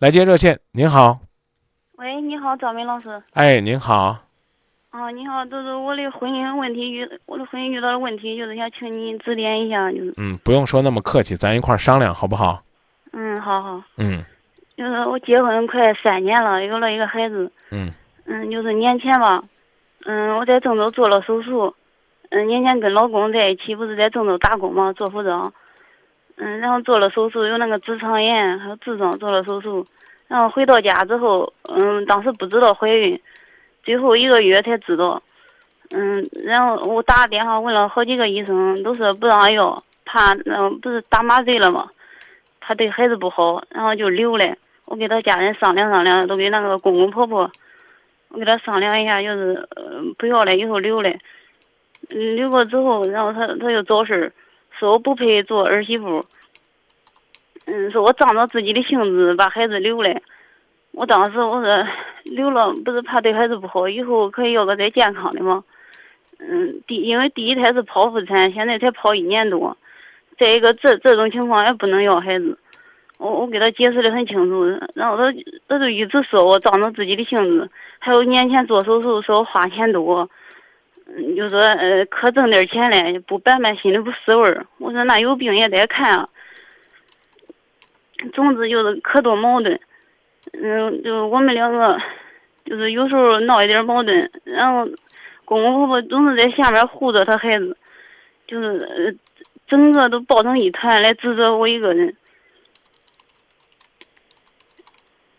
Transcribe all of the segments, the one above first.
来接热线，您好。喂，你好，赵明老师。哎，您好。啊，你好，就是我的婚姻问题遇，我的婚姻遇到的问题，就是想请你指点一下，就是。嗯，不用说那么客气，咱一块儿商量好不好？嗯，好好。嗯。就是我结婚快三年了，有了一个孩子。嗯。嗯，就是年前吧，嗯，我在郑州做了手术。嗯，年前跟老公在一起，不是在郑州打工嘛，做服装。嗯，然后做了手术，有那个直肠炎，还有痔疮，做了手术。然后回到家之后，嗯，当时不知道怀孕，最后一个月才知道。嗯，然后我打电话问了好几个医生，都说不让要，怕嗯不是打麻醉了嘛，怕对孩子不好，然后就留了。我给他家人商量商量，都给那个公公婆婆，我给他商量一下，就是不要了，以后留了。嗯，留过之后，然后他他又找事儿，说我不配做儿媳妇。嗯，说我仗着自己的性子把孩子留了。我当时我说留了不是怕对孩子不好，以后可以要个再健康的吗？嗯，第因为第一胎是剖腹产，现在才剖一年多。再一个，这这种情况也不能要孩子。我我给他解释的很清楚，然后他他就一直说我仗着自己的性子，还有年前做手术说我花钱多。嗯，就说呃，可挣点钱嘞，不办办心里不是味儿。我说那有病也得看啊。总之就是可多矛盾，嗯，就我们两个，就是有时候闹一点矛盾，然后公公婆婆总是在下面护着他孩子，就是整个都抱成一团来指责我一个人，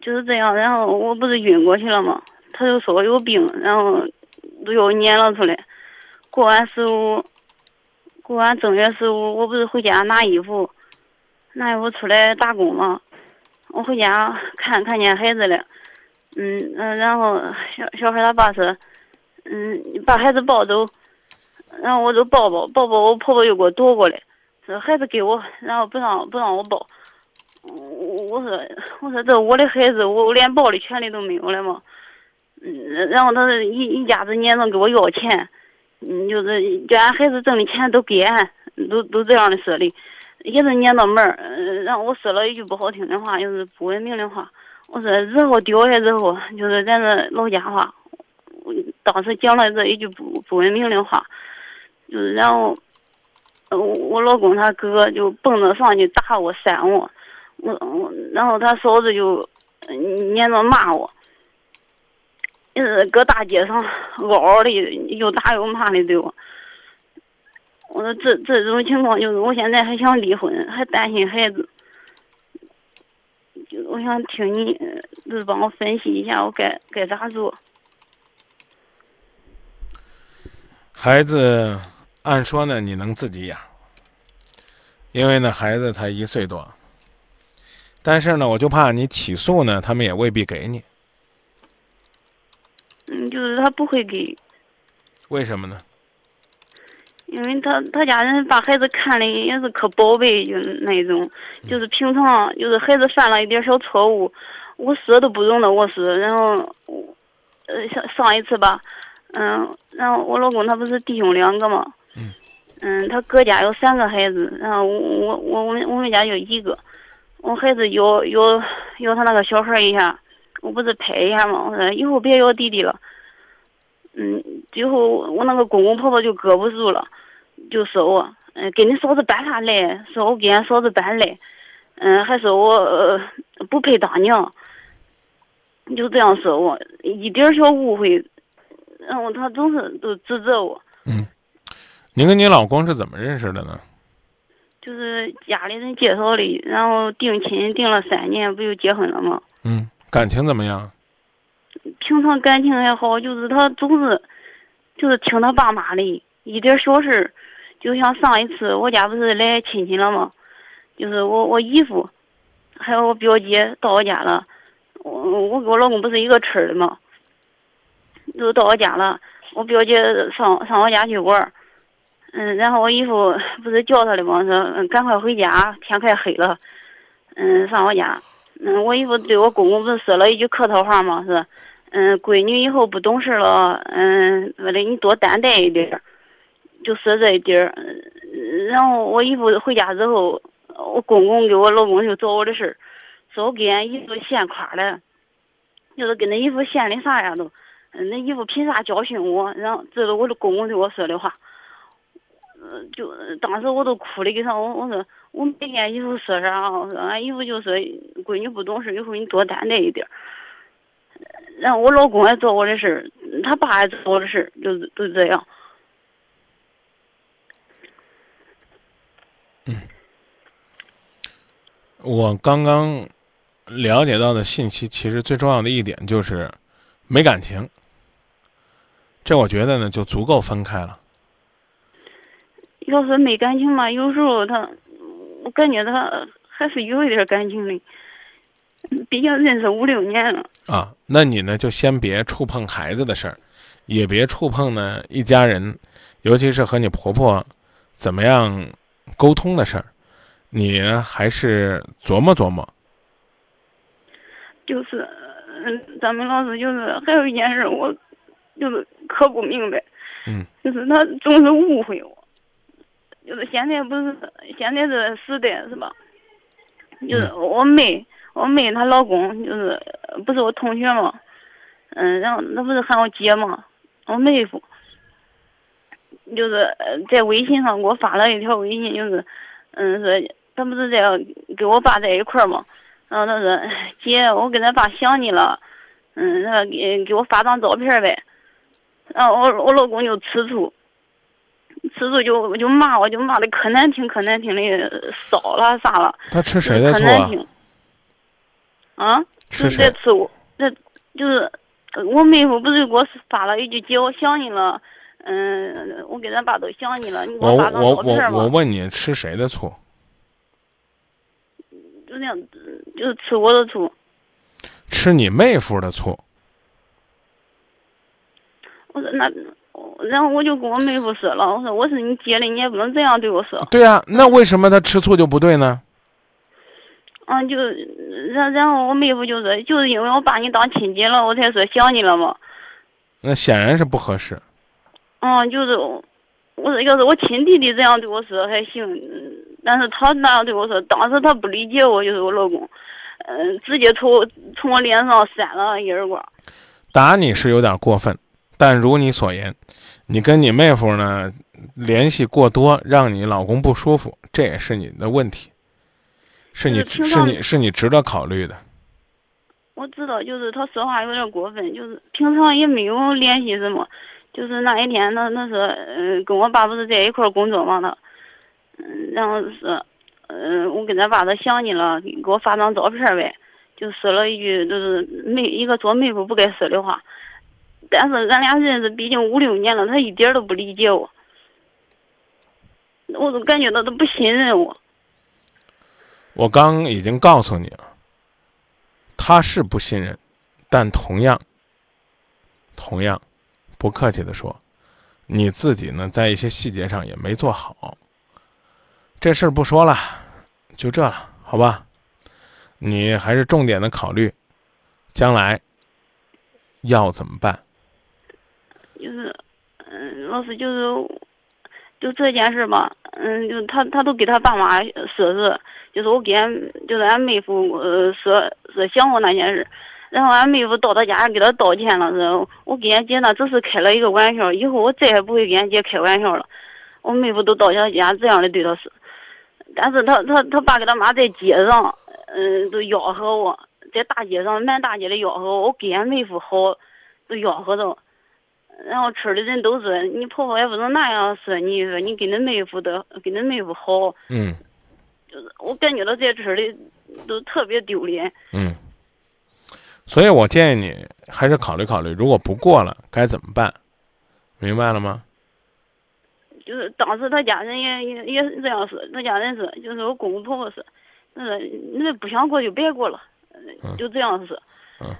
就是这样。然后我不是晕过去了吗？他就说我有病，然后。都要撵了出来，过完十五，过完正月十五，我不是回家拿衣服，拿衣服出来打工嘛。我回家看看见孩子了，嗯嗯，然后小小孩他爸说，嗯，把孩子抱走，然后我就抱抱抱抱，我婆婆又给我夺过来，说孩子给我，然后不让不让我抱。我我说我说这我的孩子，我连抱的权利都没有了吗？嗯，然后他一一家子撵着给我要钱，嗯，就是叫俺孩子挣的钱都给俺，都都这样的说的，也是撵到门儿，嗯，然后我说了一句不好听的话，就是不文明的话，我说日后掉下之后，就是咱这老家话，我当时讲了这一句不不文明的话，就是然后，我我老公他哥就蹦着上去打我扇我，我我然后他嫂子就撵着骂我。是搁大街上嗷嗷的，又打又骂的对我。我说这这种情况就是，我现在还想离婚，还担心孩子。就我想听你，就是帮我分析一下，我该该咋做。孩子，按说呢，你能自己养，因为呢，孩子才一岁多。但是呢，我就怕你起诉呢，他们也未必给你。嗯，就是他不会给，为什么呢？因为他他家人把孩子看的也是可宝贝，就那种，就是平常就是孩子犯了一点小错误，我死都不容的我死。然后，呃，上上一次吧，嗯，然后我老公他不是弟兄两个嘛，嗯，嗯，他哥家有三个孩子，然后我我我我们我们家就一个，我孩子要要要他那个小孩一下。我不是拍一下吗？我说以后别要弟弟了。嗯，最后我那个公公婆婆就搁不住了，就说我，嗯，给你嫂子搬啥来？说我给俺嫂子搬来，嗯，还说我呃不配当娘，就这样说我，一点小误会，然后他总是都指责我。嗯，您跟你老公是怎么认识的呢？就是家里人介绍的，然后定亲定了三年，不就结婚了吗？嗯。感情怎么样？平常感情还好，就是他总是，就是听他爸妈的，一点小事，就像上一次我家不是来亲戚了吗？就是我我姨夫，还有我表姐到我家了，我我跟我老公不是一个村的吗？就到我家了，我表姐上上我家去玩儿，嗯，然后我姨夫不是叫他的吗？说赶快回家，天快黑了，嗯，上我家。嗯，我姨夫对我公公不是说了一句客套话吗？是，嗯，闺女以后不懂事了，嗯，为了你多担待一点，就说这一点。然后我姨夫回家之后，我公公给我老公就找我的事儿，说我给俺衣服掀垮了，就是跟那衣服掀的啥呀都，嗯，那衣服凭啥教训我？然后这是我的公公对我说的话，嗯，就当时我都哭的给他，我我说我没给俺衣服说啥，我说俺姨夫就说闺女不懂事，以后你多担待一点。然后我老公也做我的事儿，他爸也做我的事儿，就是都这样。嗯，我刚刚了解到的信息，其实最重要的一点就是没感情。这我觉得呢，就足够分开了。要说没感情嘛，有时候他，我感觉他还是有一点感情的。毕竟认识五六年了啊，那你呢就先别触碰孩子的事儿，也别触碰呢一家人，尤其是和你婆婆怎么样沟通的事儿，你还是琢磨琢磨。就是，嗯，咱们老师就是还有一件事，我就是可不明白，嗯，就是他总是误会我，就是现在不是现在这时代是吧？就是我妹。我妹她老公就是不是我同学嘛，嗯，然后那不是喊我姐嘛，我妹夫，就是在微信上给我发了一条微信，就是，嗯，说他不是在跟我爸在一块儿嘛，然后他说姐，我跟他爸想你了，嗯，他给给我发张照片呗，然后我我老公就吃醋，吃醋就我就骂我，就骂的可难听可难听的，少了啥了，他吃谁的醋啊？啊，吃谁吃我，那就是我妹夫不是给我发了一句“姐，我想你了”，嗯，我给咱爸都想你了，你给我发张照片我我我问你，吃谁的醋？就那样，就是吃我的醋。吃你妹夫的醋。我说那，然后我就跟我妹夫说了，我说我是你姐的，你也不能这样对我说。对啊，那为什么他吃醋就不对呢？嗯，就然然后我妹夫就说，就是因为我把你当亲姐了，我才说想你了嘛。那显然是不合适。嗯，就是我说，要是我亲弟弟这样对我说还行，但是他那样对我说，当时他不理解我，就是我老公，嗯，直接从从我脸上扇了一耳光。打你是有点过分，但如你所言，你跟你妹夫呢联系过多，让你老公不舒服，这也是你的问题。是你是你是你值得考虑的。我知道，就是他说话有点过分，就是平常也没有联系什么，就是那一天，那那是嗯，跟我爸不是在一块工作嘛，他，嗯，然后是，嗯，我跟他爸他想你了，给我发张照片呗，就说了一句，就是妹一个做妹夫不该说的话，但是俺俩认识毕竟五六年了，他一点都不理解我，我都感觉到他不信任我。我刚已经告诉你了，他是不信任，但同样，同样，不客气的说，你自己呢，在一些细节上也没做好。这事儿不说了，就这了，好吧？你还是重点的考虑，将来要怎么办？就是，嗯，老师就是，就这件事吧，嗯，就他他都给他爸妈说是。就是我给俺，就是俺妹夫，呃，说说想我那件事，然后俺妹夫到他家给他道歉了，是我给俺姐那只是开了一个玩笑，以后我再也不会跟俺姐开玩笑了。我妹夫都到他家这样的对他说，但是他他他爸跟他妈在街上，嗯，都吆喝我，在大街上满大街的吆喝我，我跟俺妹夫好，都吆喝着，然后村里人都说你婆婆也不能那样说你，说你跟恁妹夫的跟恁妹夫好，嗯。就是我感觉到在村里都特别丢脸。嗯，所以我建议你还是考虑考虑，如果不过了该怎么办？明白了吗？就是当时他家人也也也是这样说，他家人说，就是我公公婆婆说，那个那不想过就别过了，就这样说。嗯。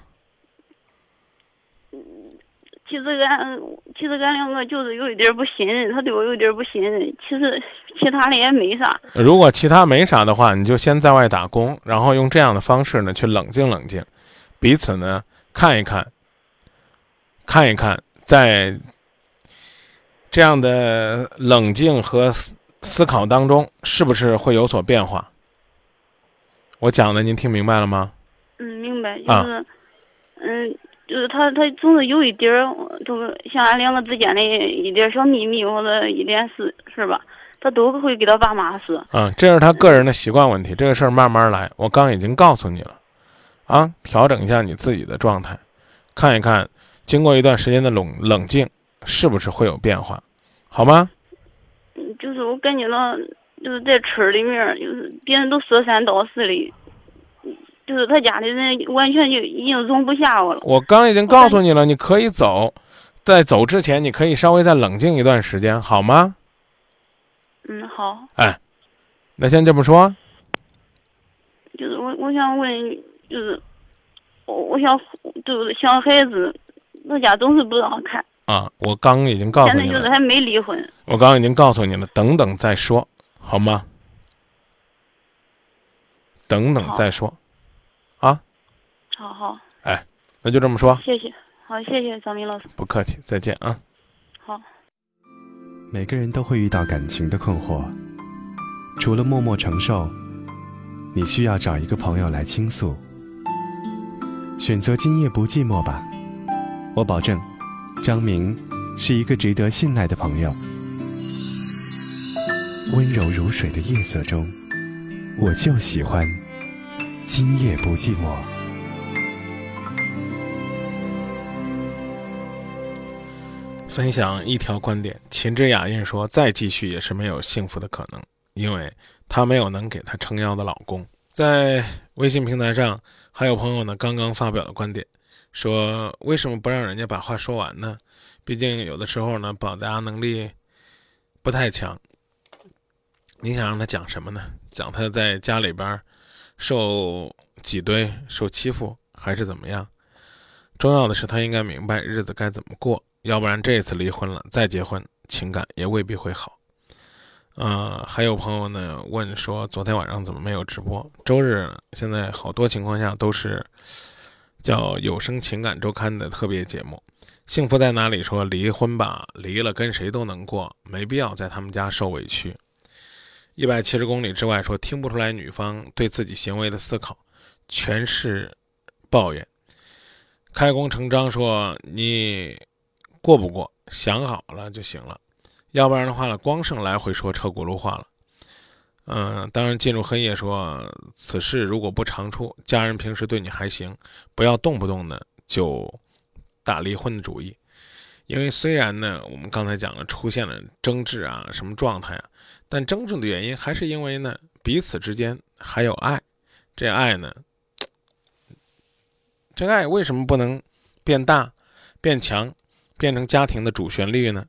其实俺其实俺两个就是有一点不信任，他对我有点不信任。其实其他的也没啥。如果其他没啥的话，你就先在外打工，然后用这样的方式呢去冷静冷静，彼此呢看一看，看一看，在这样的冷静和思思考当中，是不是会有所变化？我讲的您听明白了吗？嗯，明白，就是，嗯，就是他他总是有一点儿，就是像俺两个之间的一点小秘密或者一点事，是吧？他都会给他爸妈说。嗯，这是他个人的习惯问题，这个事儿慢慢来。我刚已经告诉你了，啊，调整一下你自己的状态，看一看，经过一段时间的冷冷静，是不是会有变化，好吗？嗯，就是我感觉到，就是在村里面，就是别人都说三道四的。就是他家里人完全就已经容不下我了。我刚已经告诉你了，你可以走，在走之前，你可以稍微再冷静一段时间，好吗？嗯，好。哎，那先这么说。就是我，我想问，就是我，我想就是想孩子，我家总是不让看。啊，我刚已经告诉你了。现在就是还没离婚。我刚已经告诉你了，等等再说，好吗？等等再说。啊，好好，哎，那就这么说。谢谢，好，谢谢张明老师。不客气，再见啊。好。每个人都会遇到感情的困惑，除了默默承受，你需要找一个朋友来倾诉。选择今夜不寂寞吧，我保证，张明是一个值得信赖的朋友。温柔如水的夜色中，我就喜欢。今夜不寂寞。分享一条观点：秦之雅韵说，再继续也是没有幸福的可能，因为她没有能给她撑腰的老公。在微信平台上，还有朋友呢，刚刚发表的观点，说为什么不让人家把话说完呢？毕竟有的时候呢，表达能力不太强。你想让他讲什么呢？讲他在家里边。受挤兑、受欺负还是怎么样？重要的是他应该明白日子该怎么过，要不然这次离婚了再结婚，情感也未必会好。呃，还有朋友呢问说，昨天晚上怎么没有直播？周日现在好多情况下都是叫有声情感周刊的特别节目。幸福在哪里？说离婚吧，离了跟谁都能过，没必要在他们家受委屈。一百七十公里之外，说听不出来女方对自己行为的思考，全是抱怨。开弓成章说你过不过，想好了就行了，要不然的话呢，光剩来回说车轱辘话了。嗯，当然进入黑夜说此事如果不长出，家人平时对你还行，不要动不动呢就打离婚的主意。因为虽然呢，我们刚才讲了出现了争执啊，什么状态啊，但真正的原因还是因为呢，彼此之间还有爱。这爱呢，这爱为什么不能变大、变强，变成家庭的主旋律呢？